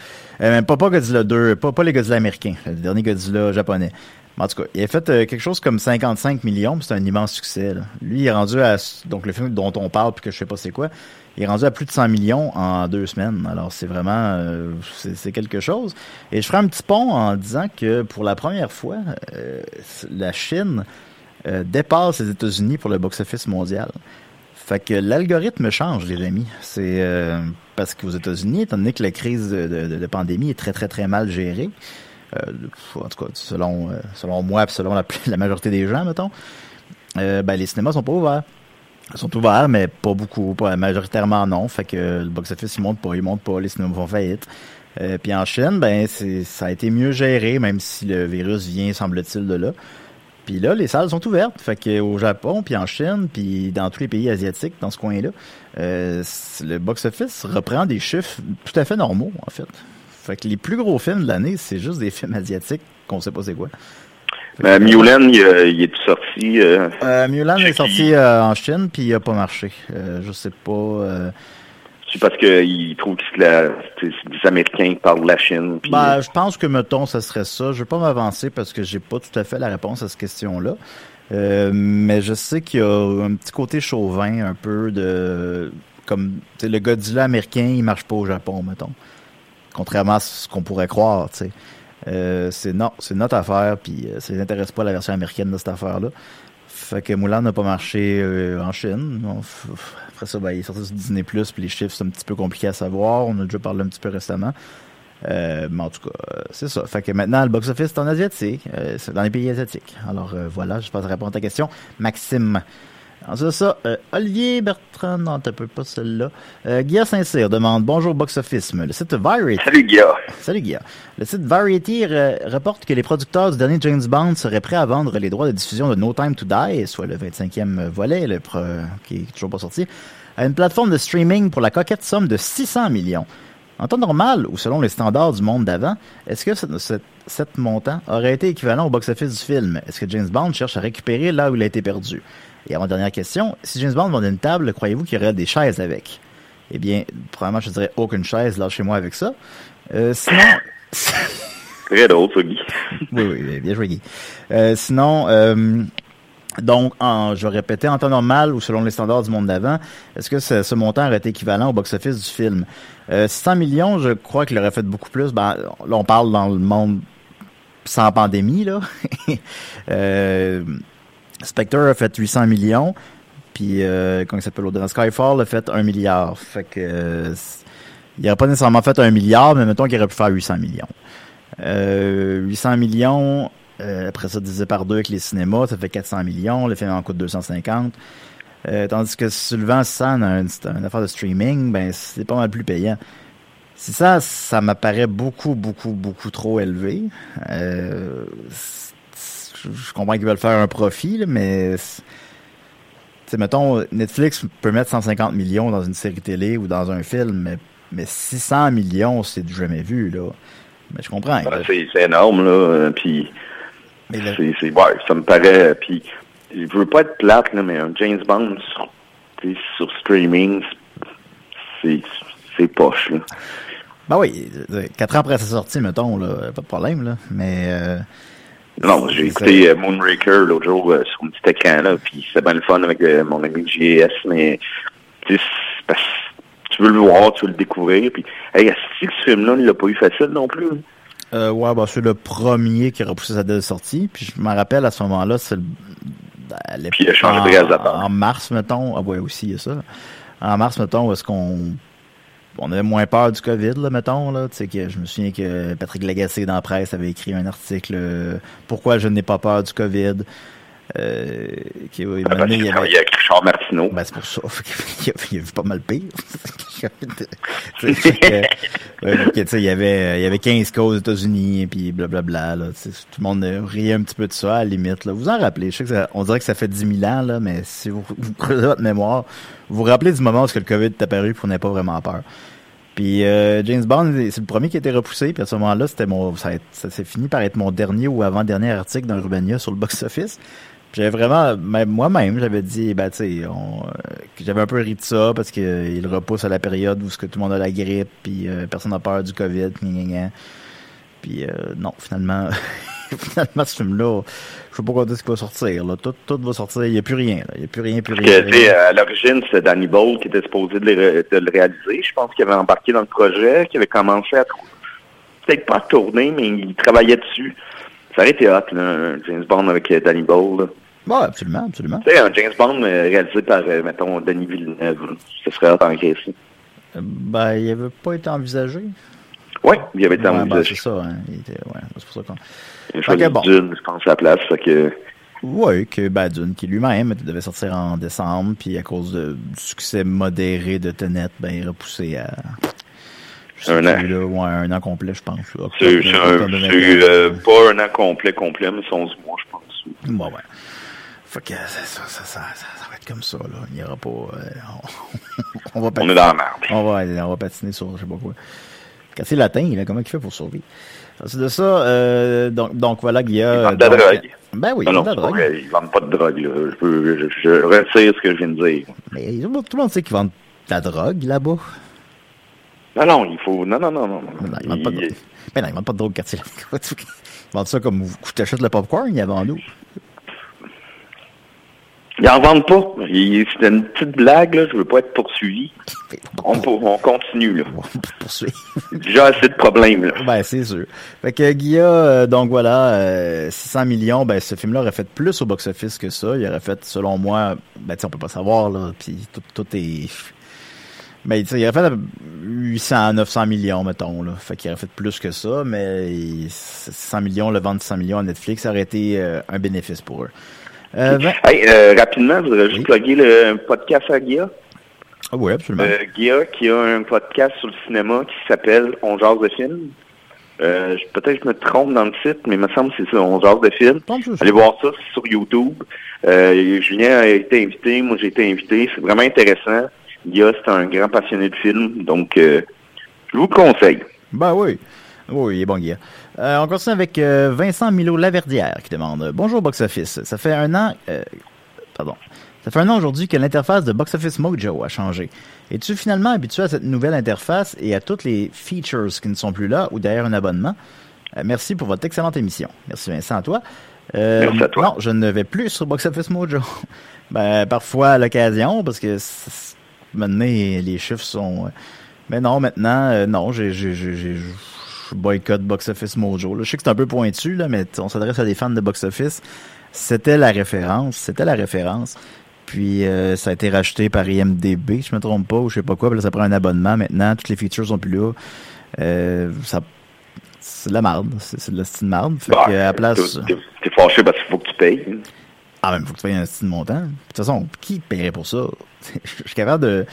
Même pas, pas Godzilla 2, pas, pas les Godzilla américains, le dernier Godzilla japonais. Mais en tout cas, il a fait quelque chose comme 55 millions, puis c'est un immense succès. Là. Lui, il est rendu à, donc le film dont on parle, puis que je sais pas c'est quoi, il est rendu à plus de 100 millions en deux semaines. Alors c'est vraiment, euh, c'est quelque chose. Et je ferai un petit pont en disant que pour la première fois, euh, la Chine euh, dépasse les États-Unis pour le box-office mondial. Fait que l'algorithme change, les amis. C'est euh, parce qu'aux États-Unis, étant donné que la crise de, de- de pandémie est très très très mal gérée, euh, en tout cas selon euh, selon moi, puis selon la, la majorité des gens, mettons, ben les cinémas sont pas ouverts. Ils sont ouverts, mais pas beaucoup, pas majoritairement non. Fait que le box-office il monte pas, il monte pas, les cinémas font faillite. Euh, puis en Chine, ben ça a été mieux géré, même si le virus vient, semble-t-il, de là. Puis là, les salles sont ouvertes. Fait que au Japon, puis en Chine, puis dans tous les pays asiatiques, dans ce coin-là, euh, le box-office reprend des chiffres tout à fait normaux, en fait. Fait que les plus gros films de l'année, c'est juste des films asiatiques qu'on sait pas c'est quoi. Euh, Mulan, il, euh, il est sorti. Euh, Euh, Mulan est sorti en Chine, puis il a pas marché. Je sais pas. c'est parce qu'il trouve que c'est la- des Américains qui parlent de la Chine. Ben, je pense que, mettons, ça serait ça. Je vais pas m'avancer parce que j'ai pas tout à fait la réponse à cette question-là. Mais je sais qu'il y a un petit côté chauvin, un peu de comme le Godzilla américain, il marche pas au Japon, mettons. Contrairement à ce qu'on pourrait croire, tu sais. Euh, c'est non, c'est notre affaire, puis euh, ça les intéresse pas la version américaine de cette affaire-là. Fait que Mulan n'a pas marché euh, en Chine. après ça, ben, il est sorti sur Disney+, puis les chiffres, c'est un petit peu compliqué à savoir. On a déjà parlé un petit peu récemment. Euh, mais en tout cas, c'est ça. Fait que maintenant, le box-office est en asiatique. c'est dans les pays asiatiques. Alors voilà, je pense répondre à ta question. Maxime. Ensuite ça, euh, Olivier Bertrand, non, t'as pas celle-là. Euh, Guilla Saint-Cyr demande Bonjour Box Office. Le site Variety. Salut Guilla. Salut Guilla. Le site Variety reporte que les producteurs du dernier James Bond seraient prêts à vendre les droits de diffusion de No Time to Die, soit le 25e volet, le qui est toujours pas sorti, à une plateforme de streaming pour la coquette somme de 600 millions. En temps normal, ou selon les standards du monde d'avant, est-ce que cette montant aurait été équivalent au box-office du film? Est-ce que James Bond cherche à récupérer là où il a été perdu? Et avant dernière question, si James Bond vendait une table, croyez-vous qu'il y aurait des chaises avec? Eh bien, probablement, je dirais aucune chaise, là, chez moi avec ça. Euh, sinon... Très drôle, ça, Guy. oui, oui, bien joué, Guy. Euh, sinon, euh, donc, en, je répétais, en temps normal ou selon les standards du monde d'avant, est-ce que ce, montant aurait été équivalent au box-office du film? Euh, 600 millions, je crois qu'il aurait fait beaucoup plus. Ben, là, on parle dans le monde sans pandémie, là. euh, Spectre a fait 800 millions. Puis, euh, comment il s'appelle l'autre? Skyfall a fait 1 milliard. Fait que, euh, il n'aurait pas nécessairement fait 1 milliard, mais mettons qu'il aurait pu faire 800 millions. Euh, 800 millions, euh, après ça, divisé par deux avec les cinémas, ça fait 400 millions. Le film en coûte 250. Euh, tandis que le vends ça une, une affaire de streaming, ben, c'est pas mal plus payant. Si ça, ça m'apparaît beaucoup, beaucoup, beaucoup trop élevé. Euh, je comprends qu'ils veulent faire un profit, là, mais sais, mettons, Netflix peut mettre 150 millions dans une série télé ou dans un film, mais, mais 600 millions, c'est du jamais vu, là. Mais je comprends. Ben, c'est énorme, là. Puis, c'est, ouais, ça me paraît. Puis, je veux pas être plate, là, mais un James Bond sur, sur streaming, c'est, c'est poche, là. Ben oui, quatre ans après sa sortie, mettons, là, pas de problème, là. Mais. Euh, non, j'ai écouté euh, Moonraker l'autre jour euh, sur un petit écran, là, puis c'est bien le fun avec euh, mon ami JS, mais tu veux le voir, tu veux le découvrir, puis hey, est-ce que ce film-là, il l'a pas eu facile non plus? Euh, ouais, bah, c'est le premier qui a repoussé sa date de sortie, puis je me rappelle à ce moment-là, c'est le... Puis il a changé de réalisateur. En mars, mettons, ah ouais, aussi, il y a ça. En mars, mettons, est-ce qu'on on avait moins peur du COVID, là, mettons. Là. Que je me souviens que Patrick Lagacé dans la presse avait écrit un article euh, Pourquoi je n'ai pas peur du COVID. Euh, qui, il, ah, ben, il, avait... il a écrit Charles Martineau. Ben, c'est pour ça. il, a, il a vu pas mal pire. il, y avait, il y avait 15 cas aux États-Unis, puis blablabla. Là, tout le monde riait un petit peu de ça, à la limite. Là. Vous en rappelez. Je sais que ça, on dirait que ça fait 10 000 ans, là, mais si vous, vous creusez votre mémoire, vous vous rappelez du moment où le COVID est apparu, puis on n'avait pas vraiment peur. Puis euh, James Bond, c'est le premier qui a été repoussé. Puis à ce moment-là, c'était mon, ça, ça s'est fini par être mon dernier ou avant-dernier article dans Urbania sur le box-office. J'avais vraiment, même moi-même, j'avais dit, ben tu sais, euh, j'avais un peu ri de ça parce qu'il euh, repousse à la période où ce que tout le monde a la grippe, puis personne n'a peur du COVID, Puis non, finalement, finalement ce film-là, je sais pas quand est-ce qu'il va sortir. Là. Tout, tout va sortir. Il n'y a plus rien. Là. Il n'y a plus rien, plus rien. Parce que, à l'origine, c'est Danny Boyle qui était supposé de, le réaliser. Je pense qu'il avait embarqué dans le projet, qu'il avait commencé à peut-être pas à tourner, mais il travaillait dessus. Ça aurait été hot, là, un James Bond avec euh, Danny Boyle. Oui, absolument, absolument. Tu sais, un James Bond euh, réalisé par, euh, mettons, Denis Villeneuve. Ce serait hot en caisse. Ben, il n'avait pas été envisagé. Oui, il avait été ouais, envisagé. Ben, c'est ça, hein. Il était, ouais, c'est pour ça qu'on... Il a choisi bon. Dune, je pense, à la place. Fait que... Oui, que ben, Dune, qui lui-même devait sortir en décembre, puis à cause de, du succès modéré de Tenet, ben, il est repoussé à. Un an. Là, ouais, un an complet, je pense. C'est euh, pas un an complet, complet, mais 11 mois, je pense. Bon, ouais. Fait que ça, ça, ça, ça, va être comme ça, là. Il n'y aura pas. Euh, on, on, va patiner. On est dans la merde. On va, on va patiner sur je sais pas quoi. Quand c'est latin, il a comment il fait pour survivre? C'est de ça, euh, donc, donc voilà, il y a... Ils vendent de la drogue. Ben oui, ils vendent de la drogue. Ils vendent pas de drogue, là. Je, peux, je, je, retire ce que je viens de dire. Mais tout le monde sait qu'ils vendent de la drogue, là-bas. Non, non, il faut... Non, non, non, non. non ils vendent pas de drogue. Ben non, ils vendent pas de drogue quartier. Ils vendent ça comme tu achètes le popcorn, il y a avant nous. Ils en vendent pas. C'était une petite blague, là. Je veux pas être poursuivi. On, on continue, là. Poursuivre. Déjà assez de problèmes, là. Ben, c'est sûr. Fait que Guilla, euh, donc voilà, euh, 600 millions, ben ce film-là aurait fait plus au box-office que ça. Il aurait fait, selon moi, ben tu on peut pas savoir, là, puis tout, tout est... Ben, il aurait fait 800, 900 millions, mettons, là. Fait qu'il aurait fait plus que ça, mais il- 600 millions, le vendre 100 millions à Netflix, ça aurait été euh, un bénéfice pour eux. Euh, ben- Hey, euh, rapidement, je voudrais juste Oui. plugger le podcast à Guilla. Ah oui, absolument. Euh, Guilla qui a un podcast sur le cinéma qui s'appelle On jase de film. Euh, Peut-être que je me trompe dans le titre, mais il me semble que c'est ça, On jase de film. Tombe sur ça. Allez voir ça c'est sur YouTube. Julien a été invité, moi j'ai été invité. C'est vraiment intéressant. Guilla, c'est un grand passionné de film, donc je vous le conseille. Ben oui. Oui, il est bon, Guy. Euh, on continue avec euh, Vincent Milo-Laverdière qui demande Bonjour Box Office. Ça fait un an. euh, pardon. Ça fait un an aujourd'hui que l'interface de Box Office Mojo a changé. Es-tu finalement habitué à cette nouvelle interface et à toutes les features qui ne sont plus là ou derrière un abonnement? Euh, Merci pour votre excellente émission. Merci Vincent à toi. Euh, Merci à toi. Non, je ne vais plus sur Box Office Mojo. ben, parfois à l'occasion, parce que maintenant, les chiffres sont. euh, Mais non, maintenant, euh, non, j'ai, boycotte Box Office Mojo. là. Je sais que c'est un peu pointu, là, mais on s'adresse à des fans de Box Office. C'était la référence. C'était la référence. Puis euh, ça a été racheté par IMDB, je me trompe pas, ou je sais pas quoi. Puis là, ça prend un abonnement maintenant. Toutes les features sont plus là. Euh, ça, c'est de la marde. C'est, c'est de la style marde. Fait Bah, que, à la place. t'es- fâché parce qu'il faut que tu payes. Ah, mais il faut que tu payes un style montant. De toute façon, qui paierait pour ça? Je suis capable de,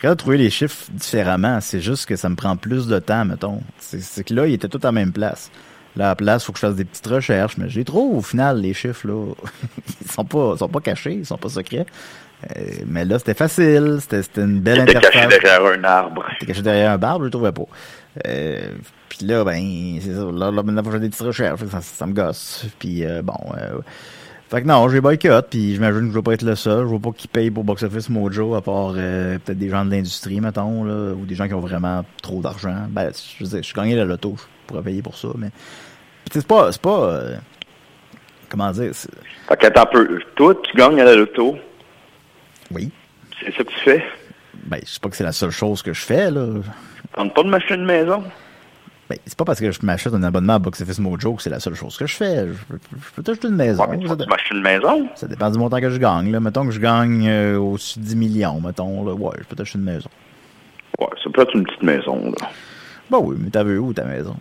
capable de trouver les chiffres différemment. C'est juste que ça me prend plus de temps, mettons. C'est, que là, ils étaient tous à la même place. Là, à la place, faut que je fasse des petites recherches, mais je les trouve au final, les chiffres, là. ils sont pas, ils sont pas cachés, ils sont pas secrets. Euh, mais là, c'était facile, c'était, c'était une belle interface. caché derrière un arbre. T'es caché derrière un barbe, je le trouvais pas. Euh, puis là, ben, c'est ça. Là, là maintenant, faut que je fasse des petites recherches. Ça, ça me gosse. Puis euh, bon. Fait que non, j'ai boycott, puis j'imagine que je vais pas être le seul. Je veux pas qu'ils payent pour Box Office Mojo, à part euh, peut-être des gens de l'industrie, mettons, là, ou des gens qui ont vraiment trop d'argent. Ben, je veux dire, je suis gagné la loto, je pourrais payer pour ça, mais... Tu c'est pas... C'est pas euh, comment dire? Fait qu'attends un peu. Toi, tu gagnes à la loto. Oui. C'est ça que tu fais? Ben, je sais pas que c'est la seule chose que je fais, là. Tente pas de m'acheter une maison? Ben, c'est pas parce que je m'achète un abonnement à Box Office Mojo que c'est la seule chose que je fais. Je, peux- peux t'acheter une maison. Ouais, mais tu une maison. ça dépend du montant que je gagne. Là. Mettons que je gagne euh, au-dessus de 10 millions, mettons. Là. Ouais, je peux t'acheter une maison. Ouais, ça peut être une petite maison, là. Ben oui, mais vu où ta maison?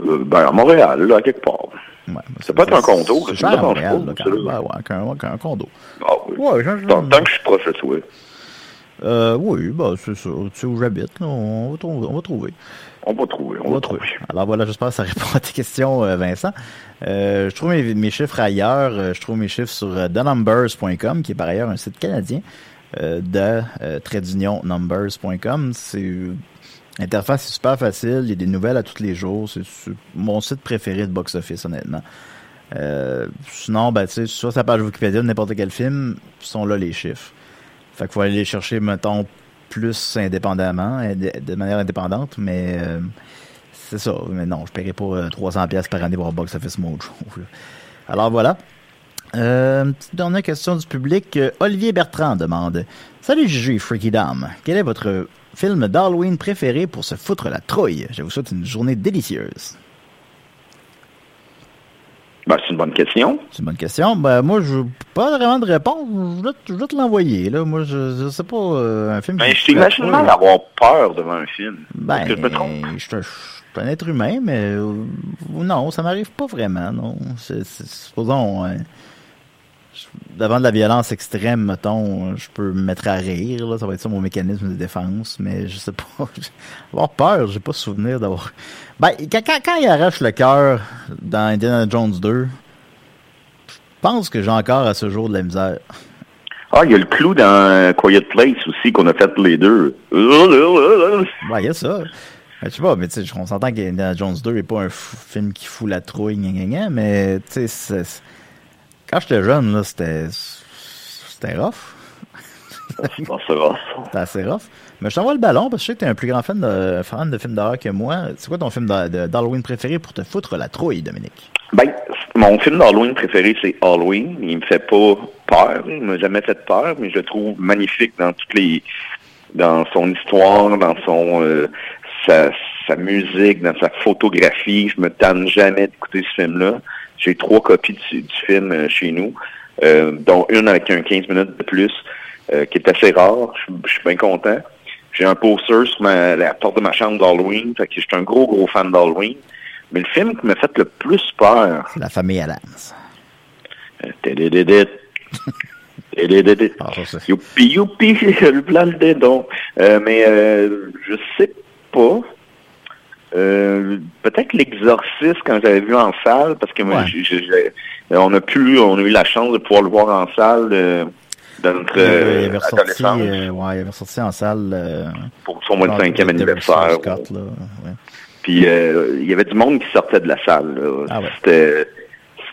Euh, ben, à Montréal, là, quelque part. Ouais, Ça peut être un condo, C'est pas, même. là. Ben ouais, qu'un, qu'un condo. Ah oui. Ouais, Tant, tant que je suis proche de toi. Euh, oui, ben c'est ça. Tu sais où j'habite, là, on va, trouver, on va trouver. On va trouver, on, va trouver. Alors voilà, j'espère que ça répond à tes questions, euh, Vincent. Euh, je trouve mes, mes chiffres ailleurs. Euh, je trouve mes chiffres sur thenumbers.com, qui est par ailleurs un site canadien euh, de euh, trait d'union numbers.com. C'est l'interface est super facile. Il y a des nouvelles à tous les jours. C'est mon site préféré de box office, honnêtement. Euh, sinon, ben, tu sais, sur sa page Wikipédia de n'importe quel film, sont là les chiffres. Fait qu'il faut aller les chercher, mettons, plus indépendamment, euh, de, manière indépendante, mais euh, c'est ça. Mais non, je paierai pas euh, 300$ piastres par année pour Box Office Mojo. Alors voilà. Euh, petite dernière question du public. Euh, Olivier Bertrand demande Salut Juju Freaky Dame. Quel est votre film d'Halloween préféré pour se foutre la trouille? Je vous souhaite une journée délicieuse. Ben, c'est une bonne question. C'est une bonne question. Ben, moi, je n'ai pas vraiment de réponse. Je dois, te- l'envoyer. Là. Moi, je, je sais pas, euh, un film Ben, je t'imagine mal avoir peur devant un film. Ben, que je me trompe? je un- je suis un être humain, mais euh, non, ça m'arrive pas vraiment, non. C'est, supposons, je- devant de la violence extrême, mettons, je peux me mettre à rire, là, ça va être ça mon mécanisme de défense, mais je sais pas. avoir peur, j'ai pas souvenir d'avoir. Ben, quand, quand, il arrache le cœur dans Indiana Jones 2, je pense que j'ai encore à ce jour de la misère. Ah, il y a le clou dans euh, Quiet Place aussi qu'on a fait les deux. Ouais, il y a ça. Ben, je sais pas, mais tu sais, on s'entend qu'Indiana Jones 2 est pas un film qui fout la trouille, gna, gna, gna, mais tu sais, quand j'étais jeune, là, c'était, c'était rough. Bon, ça va. C'était assez rough. Mais je t'envoie le ballon parce que je sais que t'es un plus grand fan de, fan de films d'horreur que moi. C'est quoi ton film d'Halloween préféré pour te foutre la trouille, Dominique? Ben, mon film d'Halloween préféré, c'est Halloween. Il me fait pas peur. Il m'a jamais fait peur, mais je le trouve magnifique dans toutes les dans son histoire, dans son euh, sa, sa musique, dans sa photographie. Je me tanne jamais d'écouter ce film-là. J'ai trois copies du, du film euh, chez nous, euh, dont une avec un 15 minutes de plus, euh, qui est assez rare. Je, suis bien content. J'ai un poster sur ma, la porte de ma chambre d'Halloween. Fait que je suis un gros, gros fan d'Halloween. Mais le film qui m'a fait le plus peur, C'est la famille Adams. Ah, Youpi, youpi, le plan le dédon. Mais euh, je sais pas. Euh, Peut-être l'exorciste quand j'avais vu en salle, parce que moi, Ouais. on a pu, on a eu la chance de pouvoir le voir en salle euh, dans notre il, euh, avait ressorti, ouais, il avait ressorti en salle. Pour son mois de genre cinquième de- de anniversaire. Russell Scott, là, ouais. Puis euh, il y avait du monde qui sortait de la salle. là. Ah. C'était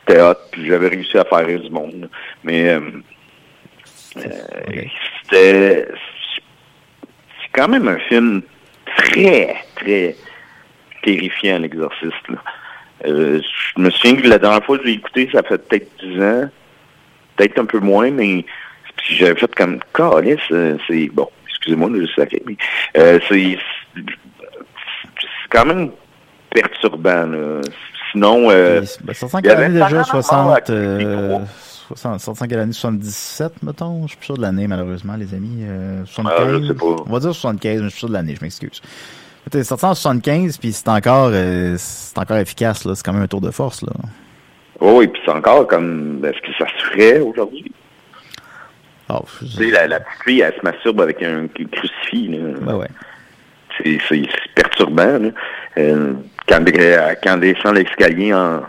c'était hot, puis j'avais réussi à faire rire du monde. Mais c'était c'est quand même un film très, très terrifiant, l'exorciste. Euh, je me souviens que la dernière fois que je l'ai écouté, ça fait peut-être 10 ans, peut-être un peu moins, mais j'avais fait comme Calice, euh, c'est bon, excusez-moi, je savais, mais euh, c'est quand même perturbant. Là. Sinon, euh, ben, ça sent qu'elle déjà Paranormal 60, euh, Activity 60, ça sent qu'elle année 77, mettons. Je suis plus sûr de l'année, malheureusement, les amis. Euh, Ah, 75. je sais pas. On va dire 75, mais je suis sûr de l'année, je m'excuse. C'est sorti en 75, puis c'est encore, euh, c'est encore efficace, là. C'est quand même un tour de force, là. oh, et puis c'est encore comme, est-ce que ça se ferait aujourd'hui? Oh, je- Tu sais, la, la petite fille, elle se masturbe avec un crucifix. Là. ben ouais. C'est, c'est, c'est perturbant. Là. Euh, quand, elle- quand descend l'escalier en,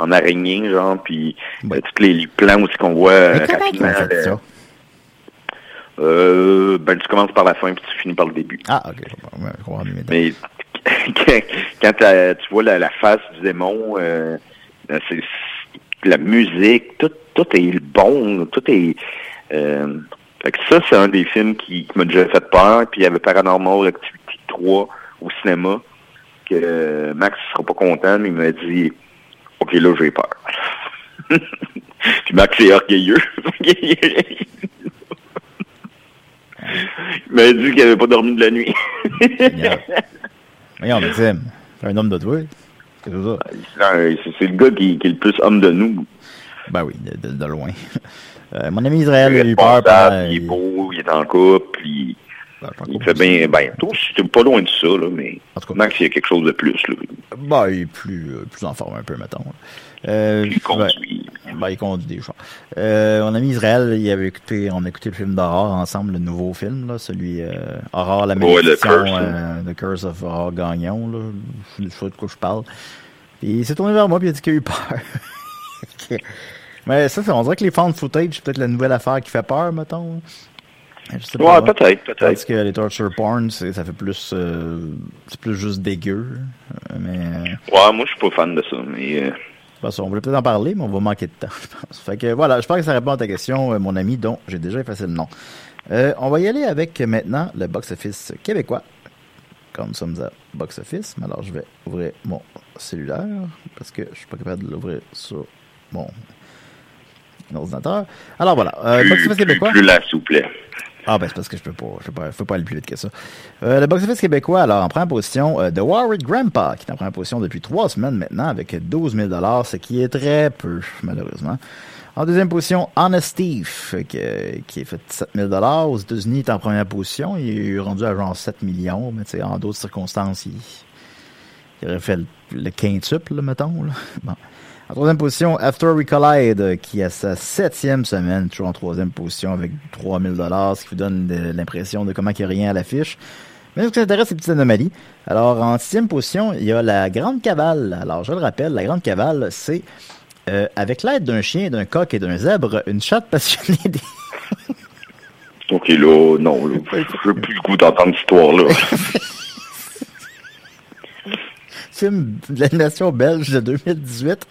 en araignée, genre, puis Ouais. euh, tous les, les plans aussi qu'on voit euh, rapidement. ont fait là, ça? Euh, ben, tu commences par la fin, puis tu finis par le début. Ah, ok, je comprends, mieux. Mais quand, tu vois la, la face du démon, euh, c'est, c'est- la musique, tout, tout est bon, tout est... Euh, fait que ça, c'est un des films qui, qui m'a déjà fait peur. Puis il y avait Paranormal Activity 3 au cinéma, que euh, Max sera pas content, mais il m'a dit « Ok, là, j'ai peur. » Puis Max est orgueilleux. il m'a dit qu'il avait pas dormi de la nuit. Mais Tim, t'es un homme de toi. C'est C'est c'est le gars qui, qui est le plus homme de nous. Ben oui, de, de- de loin. Euh, mon ami Israël il a eu peur. responsable, pendant- il est beau, il est en couple, puis Ben, il fait bien. Ben, toi, c'était pas loin de ça, là, mais En tout cas. Max, il y a quelque chose de plus, là. Ben, il est plus, euh, plus en forme un peu, mettons. Euh, Il conduit. ben, ben, il conduit des chars. Euh, mon ami Israël, il avait écouté, on a écouté le film d'horreur ensemble, le nouveau film, là, celui euh, Horror, la Ouais, malédiction, Curse, euh, The Curse of Horror Gagnon, là. Je sais de quoi je parle. Puis il s'est tourné vers moi, puis il a dit qu'il a eu peur. Mais ça, c'est- on dirait que les found footage, c'est peut-être la nouvelle affaire qui fait peur, mettons. Je sais pas. Ouais, peut-être, peut-être. Tandis que les torture porn, c'est- ça fait plus, euh, c'est plus juste dégueu. Euh, Mais, euh, Ouais, moi, je suis pas fan de ça, mais euh, on voulait peut-être en parler, mais on va manquer de temps, je pense. Fait que voilà, j'espère que ça répond à ta question, euh, mon ami, dont j'ai déjà effacé le nom. Euh, on va y aller avec euh, maintenant le box-office québécois. Comme nous sommes à box-office, alors je vais ouvrir mon cellulaire parce que je suis pas capable de l'ouvrir sur mon ordinateur. Alors voilà, euh, box-office québécois. plus là, s'il vous plaît. Ah ben c'est parce que je peux pas, je peux pas, peux pas aller plus vite que ça. Euh, le box-office québécois, alors en première position, euh, The Warwick Grandpa, qui est en première position depuis trois semaines maintenant, avec 12 000 ce qui est très peu, malheureusement. En deuxième position, Honest Thief, qui, qui est fait 7 000 Aux États-Unis, est en première position. Il est rendu à genre 7 millions, mais tu sais, en d'autres circonstances, il, il aurait fait le, le quintuple, mettons. Là. Bon. En troisième position, After We Collide, euh, qui a sa septième semaine, toujours en troisième position avec 3000 dollars, ce qui vous donne l'impression de comment il n'y a rien à l'affiche. Mais ce qui s'intéresse, c'est petites anomalies. Alors, en sixième position, il y a la Grande Cavale. Alors, je le rappelle, la Grande Cavale, c'est, euh, avec l'aide d'un chien, d'un coq et d'un zèbre, une chatte passionnée des... Ok, là, non, là, j'ai plus le goût d'entendre cette histoire-là. film d'animation belge de 2018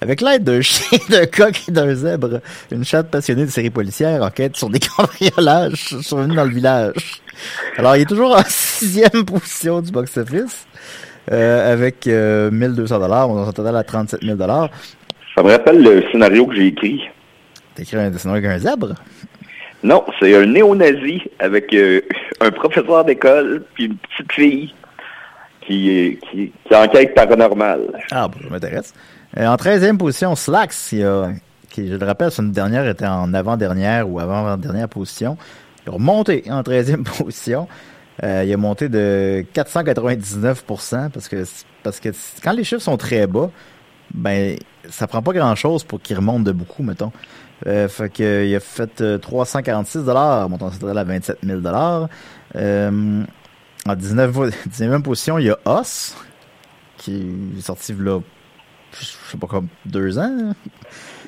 avec l'aide d'un chien, d'un coq et d'un zèbre. Une chatte passionnée de séries policières enquête sur des cambriolages survenus dans le village. Alors, il est toujours en sixième position du box-office euh, avec euh, 1200 dollars. On en total à 37 000 dollars. Ça me rappelle le scénario que j'ai écrit. T'as écrit un scénario avec un zèbre? Non, c'est un néo-nazi avec euh, un professeur d'école puis une petite fille qui, qui, qui enquête paranormale. Ah, bon, ça m'intéresse. Euh, en 13e position, Slacks, qui, je le rappelle, une dernière était en avant-dernière ou avant-dernière position. Il a remonté en 13e position. Euh, il a monté de 499 parce que parce que quand les chiffres sont très bas, ben ça prend pas grand chose pour qu'il remonte de beaucoup, mettons. Euh, fait il a fait 346 dollars, montant central à 27 000 dollars. Euh, en 19, 19e position, il y a Os, qui est sorti là, je sais pas comme deux ans.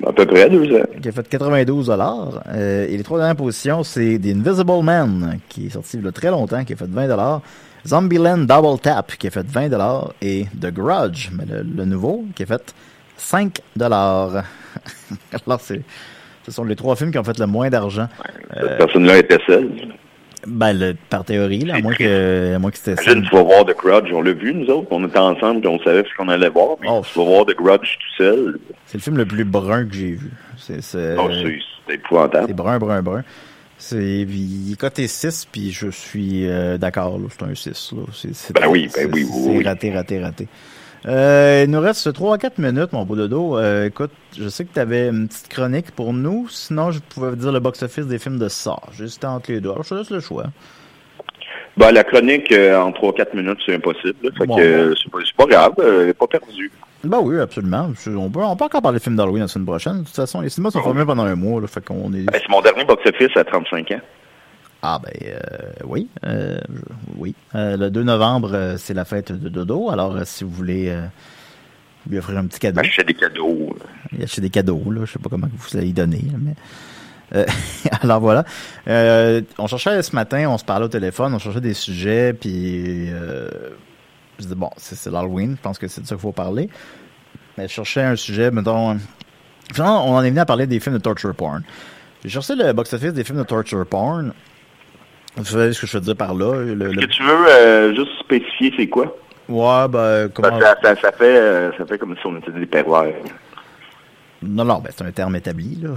À peu près deux ans. Qui a fait 92 dollars. Euh, et les trois dernières positions, c'est The Invisible Man, qui est sorti là très longtemps, qui a fait 20 dollars. Zombieland Double Tap, qui a fait 20 dollars. Et The Grudge, mais le, le nouveau, qui a fait 5 dollars. Alors, c'est ce sont les trois films qui ont fait le moins d'argent. Cette euh, personne-là était seule. Ben, le, par théorie, là, à moins que, à moins que c'était ça. tu vas voir The Grudge. On l'a vu, nous autres. On était ensemble et on savait ce qu'on allait voir. Mais oh, tu vas voir The Grudge tout seul. C'est le film le plus brun que j'ai vu. C'est, c'est, oh, épouvantable. C'est brun, brun, brun. C'est, il est coté 6, puis je suis euh, d'accord. C'est un 6. Là. C'est, c'est, ben oui, ben oui, oui. C'est raté, raté, raté. Euh, il nous reste 3-4 minutes, mon beau dodo. Euh, écoute, je sais que tu avais une petite chronique pour nous. Sinon, je pouvais dire le box-office des films de ça. Juste entre les deux. Alors, je te laisse le choix. Ben, la chronique euh, en 3-4 minutes, c'est impossible. Fait que c'est pas, pas, grave, elle n'est pas perdue. Ben oui, absolument. On peut, on peut encore parler de films d'Halloween la semaine prochaine. De toute façon, les cinémas sont fermés pendant un mois. Là, fait qu'on est... Ben, c'est mon dernier box-office à 35 ans. Ah ben euh, oui, euh, oui. Euh, le 2 novembre, c'est la fête de Dodo. Alors, si vous voulez lui offrir un petit cadeau. Acheter des cadeaux. Il acheter des cadeaux, là. Je sais pas comment vous allez y donner, mais. alors voilà. on cherchait ce matin, on se parlait au téléphone, on cherchait des sujets, puis je disais bon, c'est l'Halloween, je pense que c'est de ça qu'il faut parler. Mais je cherchais un sujet, mettons. Finalement, on en est venu à parler des films de torture porn. J'ai cherché le box-office des films de torture porn. Vous savez ce que je veux dire par là? Est-ce que tu veux euh, juste spécifier c'est quoi? Ouais, ben, comment... ça, ça, ça, fait, euh, ça fait comme si on était des pervers. Non, non, ben, c'est un terme établi, là.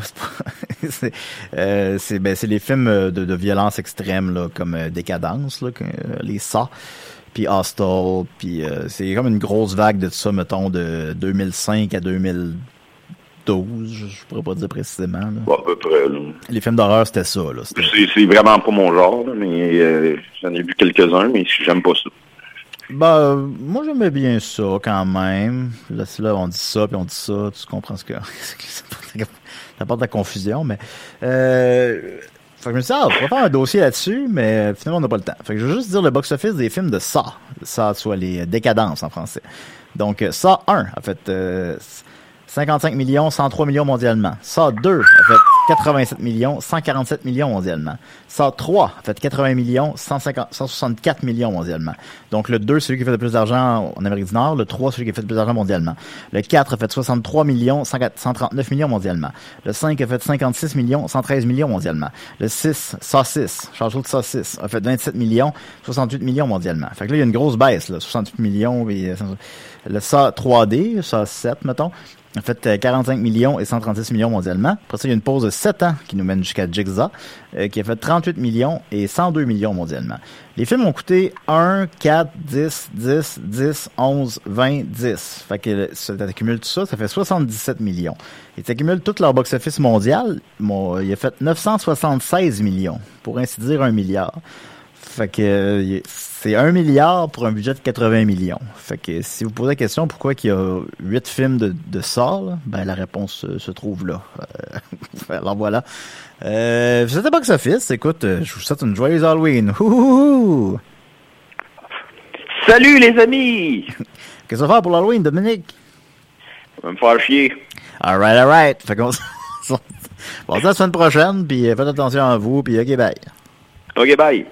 c'est, euh, c'est, ben, c'est les films de, de violence extrême, là, comme euh, Décadence, là, les ça, puis Hostel, puis c'est comme une grosse vague de ça, mettons, de 2005 à 2000 12, je pourrais pas dire précisément. à peu près. Là. Les films d'horreur, c'était ça. Là. C'est, vraiment pas mon genre, mais euh, j'en ai vu quelques-uns, mais j'aime pas ça. Bah, moi j'aimais bien ça quand même. Là, là, on dit ça, puis on dit ça, tu comprends ce que. ça porte de la confusion, mais. Euh, fait que je me suis dit, ah, on va faire un dossier là-dessus, mais finalement, on n'a pas le temps. Fait que je veux juste dire le box-office des films de ça. Ça, soit les décadences en français. Donc, ça 1, en fait. Euh, 55 millions, 103 millions mondialement. Ça 2 a fait 87 millions, 147 millions mondialement. Ça 3 a fait 80 millions, 150, 164 millions mondialement. Donc le 2, celui qui fait le plus d'argent en Amérique du Nord. Le 3, celui qui fait le plus d'argent mondialement. Le 4 a fait 63 millions, 139 millions mondialement. Le 5 a fait 56 millions, 113 millions mondialement. Le 6, ça 6, charge de ça 6, a fait 27 millions, 68 millions mondialement. Fait que là, il y a une grosse baisse, là, 68 millions. Et, euh, le SA 3D, ça 7, mettons, en fait 45 millions et 136 millions mondialement. Après ça, il y a une pause de 7 ans qui nous mène jusqu'à Jigsaw, euh, qui a fait 38 millions et 102 millions mondialement. Les films ont coûté 1, 4, 10, 10, 10, 11, 20, 10. Fait que ça accumule tout ça, ça fait 77 millions. Et tu accumules tout leur box-office mondial, bon, il a fait 976 millions, pour ainsi dire un milliard. Fait que euh, c'est un milliard pour un budget de 80 millions. Fait que si vous posez la question pourquoi il y a huit films de, de ça, ben la réponse se trouve là. Euh, alors voilà. Euh, C'était Box Office. Écoute, euh, je vous souhaite une joyeuse Halloween. Salut les amis! Qu'est-ce qu'on va faire pour l'Halloween, Dominique? On va me faire chier. Alright, alright. Fait qu'on bon, la semaine prochaine, puis faites attention à vous, puis ok, bye. Ok, bye.